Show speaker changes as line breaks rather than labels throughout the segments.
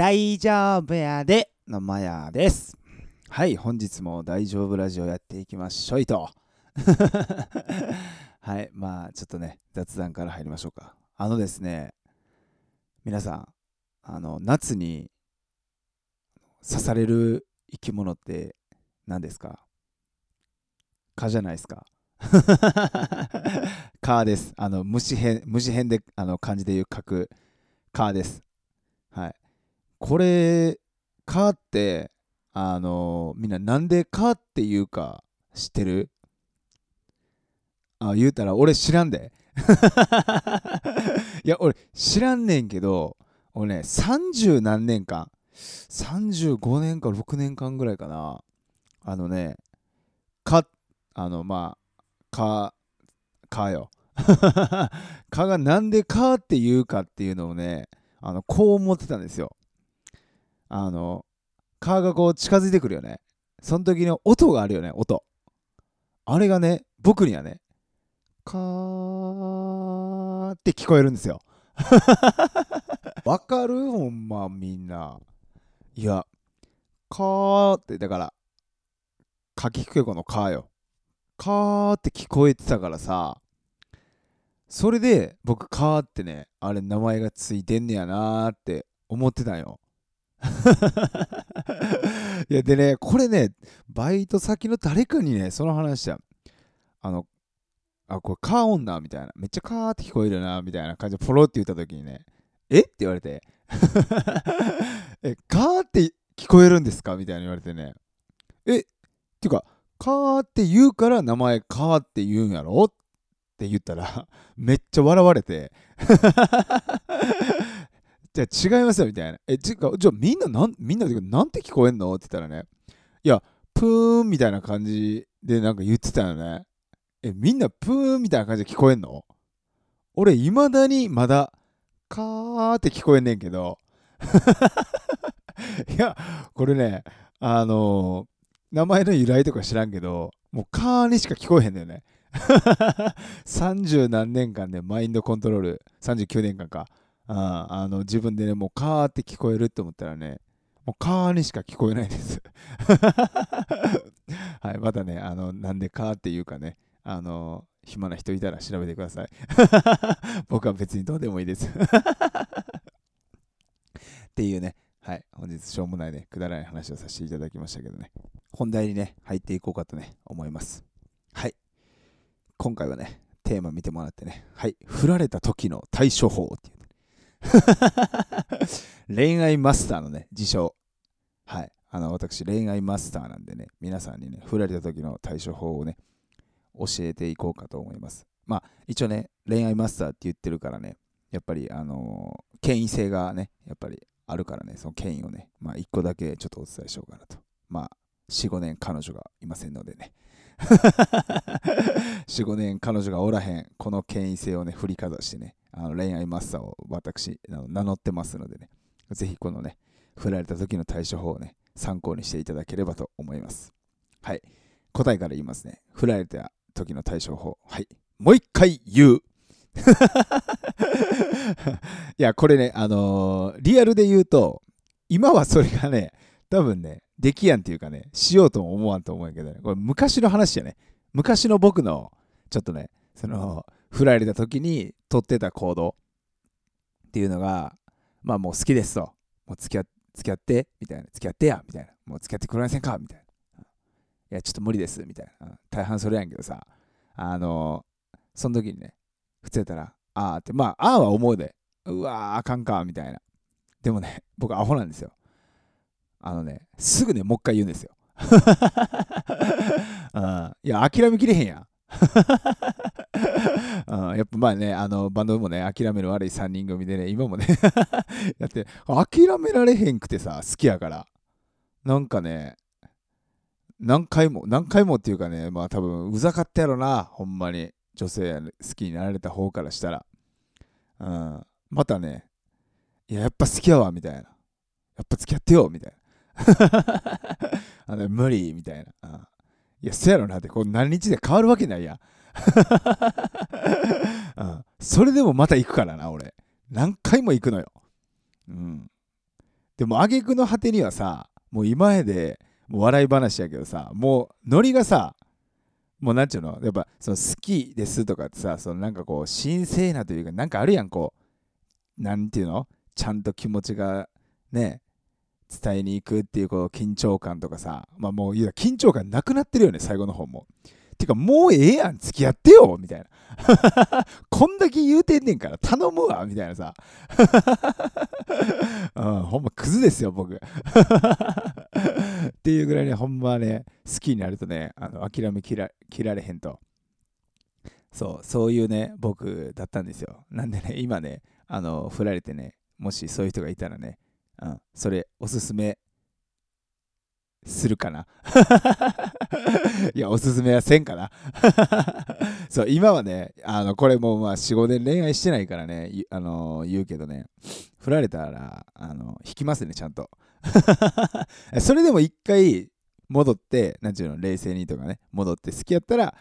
大丈夫やでのマヤです。はい、本日も大丈夫ラジオやっていきましょいと。はい、まあちょっとね、雑談から入りましょうか。あのですね、皆さん、あの夏に刺される生き物って何ですか？蚊じゃないですか？蚊です。あの虫編、虫編であの漢字で言う書く蚊です。これ、蚊って、あのみんななんで蚊っていうか知ってる？あ、言うたら俺知らんで。いや、俺知らんねんけど、俺ね、30何年間、35年か6年間ぐらいかな。あのね、蚊、あの、まあ、蚊、蚊よ。蚊がなんで蚊って言うかっていうのをね、あの、こう思ってたんですよ。あの、蚊がこう近づいてくるよね。その時の音があるよね、音。あれがね、僕にはね、カーって聞こえるんですよ。わかる？ほんまみんな。いや、カーって、だから、かきくけこのカーよ。カーって聞こえてたからさ、それで僕カーってね、あれ名前がついてんねやなーって思ってたんよ。いやでね、これね、バイト先の誰かにね、その話した。あの、あ、これカー女みたいな。めっちゃカーって聞こえるな、みたいな感じでポロって言った時にね、えって言われて、え、カーって聞こえるんですか？みたいに言われてね、え、っていうか、カーって言うから名前カーって言うんやろ？って言ったら、めっちゃ笑われて、じゃあ違いますよみたいな。え、ちかじゃあみんななん、みんなでなんて聞こえんの？って言ったらね、いや、プーンみたいな感じでなんか言ってたよね。え、みんなプーンみたいな感じで聞こえんの？俺、いまだにまだ、カーって聞こえんねんけど、いや、これね、あのー名前の由来とか知らんけど、もうカーにしか聞こえへんだよね。30何年間でマインドコントロール、39年間か。ああの自分でね、もうカーって聞こえるって思ったらね、もうカーにしか聞こえないです。はい、またね、あの、なんでカーっていうかね、あの、暇な人いたら調べてください。僕は別にどうでもいいです。っていうね、はい、本日しょうもないね、くだらない話をさせていただきましたけどね、本題にね、入っていこうかとね、思います。はい、今回はね、テーマ見てもらってね、はい、振られた時の対処法っていう、恋愛マスターのね、自称。はい、あの、私、恋愛マスターなんでね、皆さんにね、振られた時の対処法をね、教えていこうかと思います。まあ、一応ね、恋愛マスターって言ってるからね、やっぱり、あのー権威性がね、やっぱりあるからね、その権威をね、まあ、一個だけちょっとお伝えしようかなと。まあ、4、5年彼女がいませんのでね。4、5年彼女がおらへん、この権威性をね、振りかざしてね、あの恋愛マスターを私、名乗ってますのでね、ぜひこのね、振られた時の対処法をね、参考にしていただければと思います。はい。答えから言いますね。振られた時の対処法。はい。もう一回言う。いや、これね、あのーリアルで言うと、今はそれがね、多分ね、できやんっていうかね、しようとも思わんと思うけどね、これ昔の話やね。昔の僕の、ちょっとね、その、振られた時に取ってた行動っていうのが、まあもう好きですと。もう付き合付き合って、みたいな。付き合ってや、みたいな。もう付き合ってくれませんか？みたいな。いや、ちょっと無理です、みたいな。大半それやんけどさ、あのその時にね、普通やったら、あーって、まあ、あーは思うで、うわー、あかんか、みたいな。でもね、僕アホなんですよ。あのね、すぐね、もう一回言うんですよ。うんいや、諦めきれへんやん。うんやっぱまあね、あのバンドもね、諦める悪い3人組でね、今もね、やって、諦められへんくてさ、好きやから。なんかね、何回も、何回もっていうかね、まあ多分、うざかったやろな、ほんまに。女性好きになられた方からしたら。うん。またね、いや、やっぱ好きやわ、みたいな。やっぱ付き合ってよ、みたいな。あの無理、みたいな。うんいや、そやろなって、こう何日で変わるわけないや。うん、それでもまた行くからな、俺。何回も行くのよ。うん。でも挙句の果てにはさもう今までもう笑い話やけどさもうノリがさもうなんちゅうの？やっぱその好きですとかってさそのなんかこう神聖なというかなんかあるやんこうなんていうの？ちゃんと気持ちがね伝えに行くっていうこう緊張感とかさまあもういや緊張感なくなってるよね最後の方もてかもうええやん付き合ってよみたいなこんだけ言うてんねんから頼むわみたいなさうん、ほんまクズですよ僕っていうぐらいねほんまね好きになるとねあの諦めきら切られへんとそうそういうね僕だったんですよなんでね今ねあの振られてねもしそういう人がいたらね、うん、それおすすめするかな？いや、おすすめはせんかな？そう、今はね、あの、これもまあ4、5年恋愛してないからね、あのー、言うけどね、振られたら、あの、引きますね、ちゃんと。それでも一回戻って、なんちゅうの、冷静にとかね、戻って好きやったら、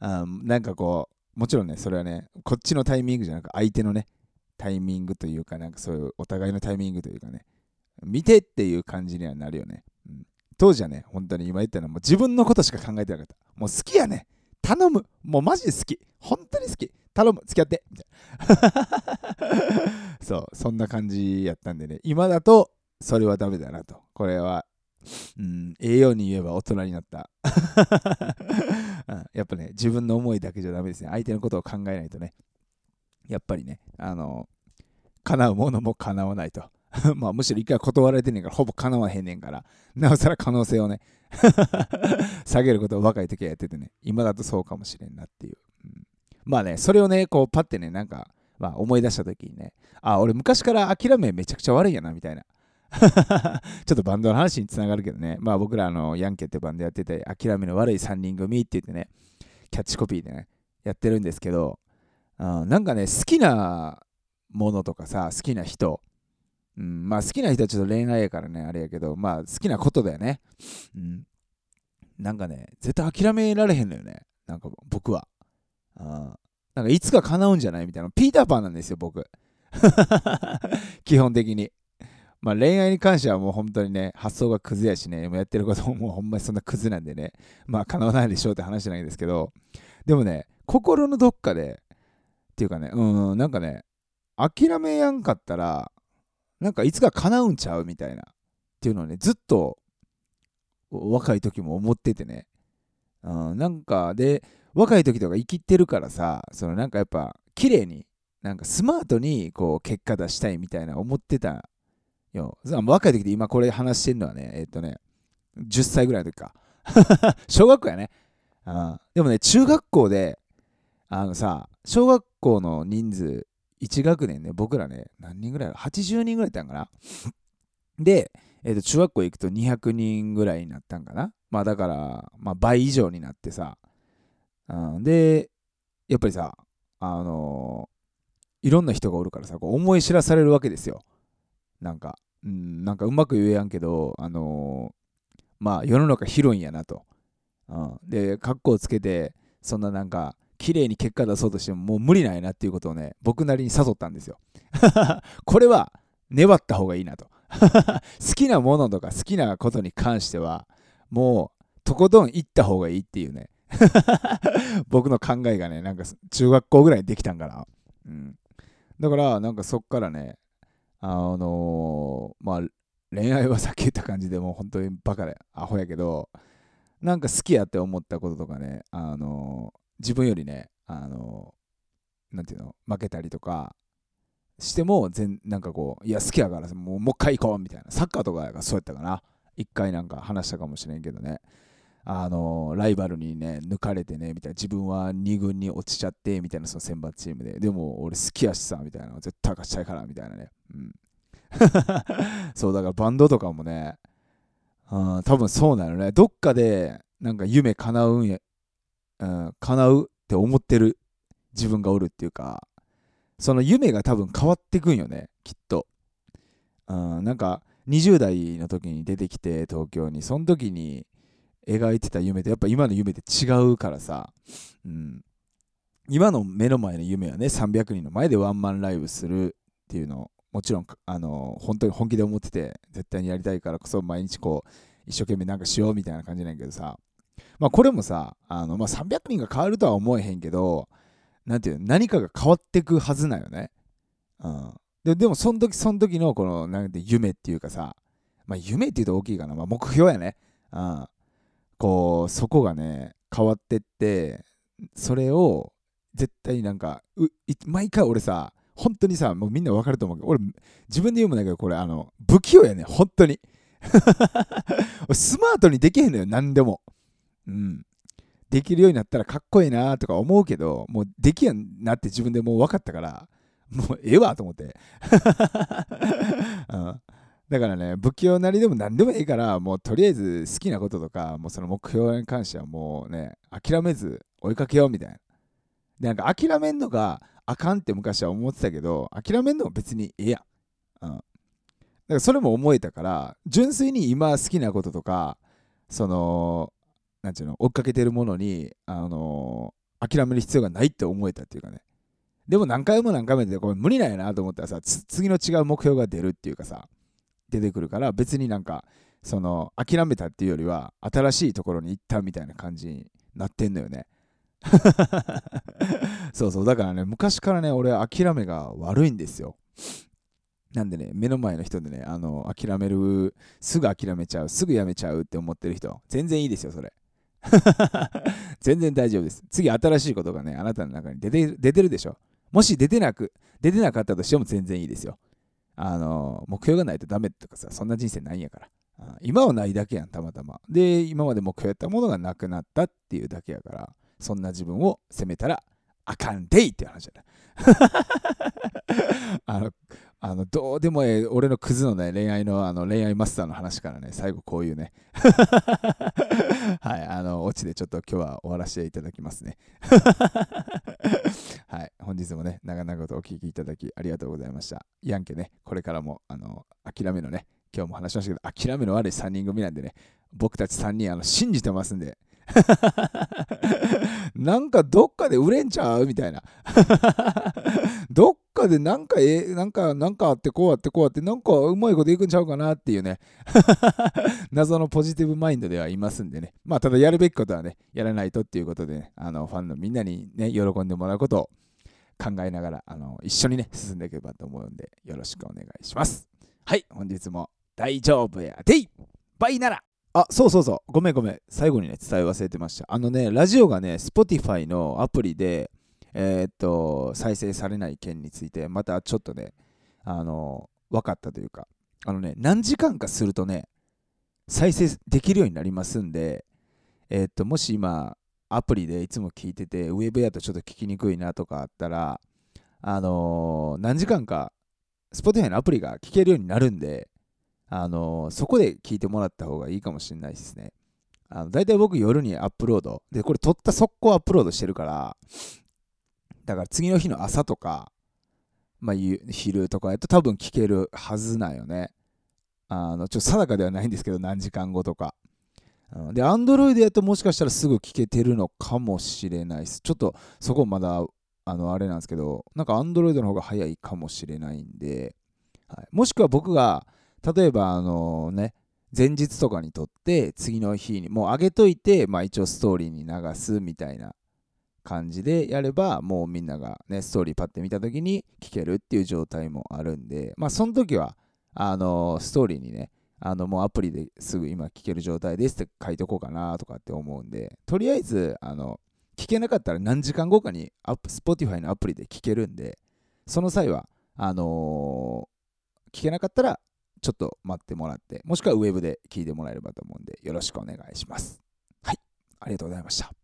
あなんかこう、もちろんね、それはね、こっちのタイミングじゃなく、相手のね、タイミングというか、なんかそういうお互いのタイミングというかね、見てっていう感じにはなるよね。うん当時はね、本当に今言ったのはもう自分のことしか考えてなかった。もう好きやね。頼む。もうマジで好き。本当に好き。頼む。付き合って。みたいな。そう、そんな感じやったんでね、今だとそれはダメだなと。これは、うん、栄養に言えば大人になった うん。やっぱね、自分の思いだけじゃダメですね。相手のことを考えないとね。やっぱりね、あの、叶うものも叶わないと。まあむしろ一回断られてんねんからほぼ叶わへんねんからなおさら可能性をね 下げることを若い時はやっててね今だとそうかもしれんなっていう、うん、まあねそれをねこうパッてねなんか、まあ、思い出した時にねあ俺昔から諦めめちゃくちゃ悪いんやなみたいな。ちょっとバンドの話につながるけどね。まあ僕らあのヤンケってバンドやってて諦めの悪い3人組って言ってねキャッチコピーでねやってるんですけど、うん、なんかね好きなものとかさ好きな人うん、まあ好きな人はちょっと恋愛やからね、あれやけど、まあ好きなことだよね。うん。なんかね、絶対諦められへんのよね。なんか僕は。あなんかいつか叶うんじゃないみたいな。ピーターパンなんですよ、僕。基本的に。まあ恋愛に関してはもう本当にね、発想がクズやしね、もうやってることももうほんまにそんなクズなんでね、まあ叶わないでしょうって話じゃないですけど、でもね、心のどっかで、っていうかね、うん、なんかね、諦めやんかったら、なんかいつか叶うんちゃうみたいなっていうのをねずっと若い時も思っててね、うん、なんかで若い時とか生きてるからさそのなんかやっぱ綺麗になんかスマートにこう結果出したいみたいな思ってたよ。若い時で今これ話してるのはねえっとね10歳ぐらいの時か。小学校やね、うん、でもね中学校であのさ小学校の人数1学年ね、僕らね、何人ぐらい ?80 人ぐらいいたんかなで、えー、と中学校行くと200人ぐらいになったんかなまあだから、まあ、倍以上になってさ、うん、で、やっぱりさ、あのー、いろんな人がおるからさ、こう思い知らされるわけですよ。なんか、うん、なんかうまく言えやんけど、あのー、まあ世の中広いんやなと。うん、で、格好つけて、そんななんか、綺麗に結果出そうとしてももう無理ないなっていうことをね、僕なりに誘ったんですよ。これは粘った方がいいなと。好きなものとか好きなことに関しては、もうとことん行った方がいいっていうね。僕の考えがね、なんか中学校ぐらいできたんかな。うん。だから、なんかそっからね、あのー、まあ、恋愛はさっき言った感じでもう本当にバカでアホやけど、なんか好きやって思ったこととかね、あのー自分よりね、あの、なんていうの、負けたりとかしても、全なんかこう、いや、好きやからもう、もう一回行こうみたいな。サッカーとかがそうやったかな。一回なんか話したかもしれんけどね。あのライバルにね、抜かれてね、みたいな。自分は2軍に落ちちゃって、みたいな、その選抜チームで。でも、俺好きやしさ、みたいな。絶対勝ちたいから、みたいなね。うん。そう、だからバンドとかもね、うん、多分そうなのね。どっかで、なんか夢叶うんや、うん、叶うって思ってる自分がおるっていうかその夢が多分変わってくんよねきっと、うん、なんか20代の時に出てきて東京に。その時に描いてた夢とやっぱ今の夢って違うからさ、うん、今の目の前の夢はね300人の前でワンマンライブするっていうのもちろんあの本当に本気で思ってて絶対にやりたいからこそ毎日こう一生懸命なんかしようみたいな感じなんやけどさ。まあこれもさあの、まあ、300人が変わるとは思えへんけどなんていう何かが変わってくはずなよね。うん、ででもその時その時のこのなんて夢っていうかさまあ夢っていうと大きいかな、まあ、目標やね。うん、こうそこがね変わってってそれを絶対なんか毎回俺さ本当にさもうみんな分かると思うけど俺自分で言うもんだけどこれあの不器用やね本当に。スマートにできへんのよ何でも。うんできるようになったらかっこいいなとか思うけどもうできやんなって自分でもう分かったからもうええわと思って、うん、だからね、不器用なりでも何でもいいから、もうとりあえず好きなこととか、もうその目標に関してはもうね、諦めず追いかけようみたいな。で、なんか諦めんのがあかんって昔は思ってたけど、諦めんのも別にええやん。うん。だからそれも思えたから、純粋に今好きなこととか、その、なんていうの、追っかけてるものに、あのー、諦める必要がないって思えたっていうかね。でも何回も何回もでこれ無理なんやなと思ったらさ、次の違う目標が出るっていうかさ、出てくるから別になんかその諦めたっていうよりは新しいところに行ったみたいな感じになってんのよね。そうそう。だからね昔からね俺諦めが悪いんですよ。なんでね目の前の人でねあの諦めるすぐ諦めちゃうすぐやめちゃうって思ってる人全然いいですよそれ。全然大丈夫です次新しいことがねあなたの中に出て出てるでしょもし出てなく出てなかったとしても全然いいですよあの、目標がないとダメとかさ、そんな人生ないんやから。今はないだけやん、たまたま。で、今まで目標やったものがなくなったっていうだけやから、そんな自分を責めたらあかんでいっていう話だね。あの、あのどうでもええ、俺のクズのね、恋愛のあの恋愛マスターの話からね、最後こういうね。はい、あの、オチでちょっと今日は終わらせていただきますね。はい、本日もね、長々とお聞きいただきありがとうございました。ヤンケね、これからも、あの、諦めのね、今日も話しましたけど、諦めの悪い3人組なんでね、僕たち3人あの信じてますんで、なんかどっかで売れんちゃう？みたいな。どっかでなんかえなんかなんかあってこうあってこうあってなんかうまいこといくんちゃうかなっていうね。謎のポジティブマインドではいますんでね。まあただやるべきことはねやらないとっていうことでねあのファンのみんなにね喜んでもらうことを考えながらあの一緒にね進んでいけばと思うんでよろしくお願いします。はい本日も大丈夫やでい。バイなら。あ、そうそうそう。ごめんごめん。最後にね、伝え忘れてました。あのね、ラジオがね、Spotify のアプリで、えー、っと、再生されない件について、またちょっとね、あの、分かったというか、あのね、何時間かするとね、再生できるようになりますんで、えー、っと、もし今、アプリでいつも聞いてて、ウェブやとちょっと聞きにくいなとかあったら、あのー、何時間か、Spotify のアプリが聞けるようになるんで、あのそこで聞いてもらった方がいいかもしれないですね。あの大体僕夜にアップロード。で、これ撮った速攻アップロードしてるから、だから次の日の朝とか、まあ、昼とかやと多分聞けるはずなんよね。あの、ちょっと定かではないんですけど、何時間後とか。で、Android やともしかしたらすぐ聞けてるのかもしれないです。ちょっとそこまだ、あの、あれなんですけど、なんか Android の方が早いかもしれないんで、はい、もしくは僕が例えばあのね前日とかに撮って次の日にもう上げといて、まあ、一応ストーリーに流すみたいな感じでやればもうみんながねストーリーパッて見た時に聞けるっていう状態もあるんでまあその時はあのストーリーにねあのもうアプリですぐ今聞ける状態ですって書いとこうかなとかって思うんでとりあえずあの聞けなかったら何時間後かにアップ Spotify のアプリで聞けるんでその際はあのー、聞けなかったらちょっと待ってもらって、もしくはウェブで聞いてもらえればと思うんで、よろしくお願いします。はい、ありがとうございました。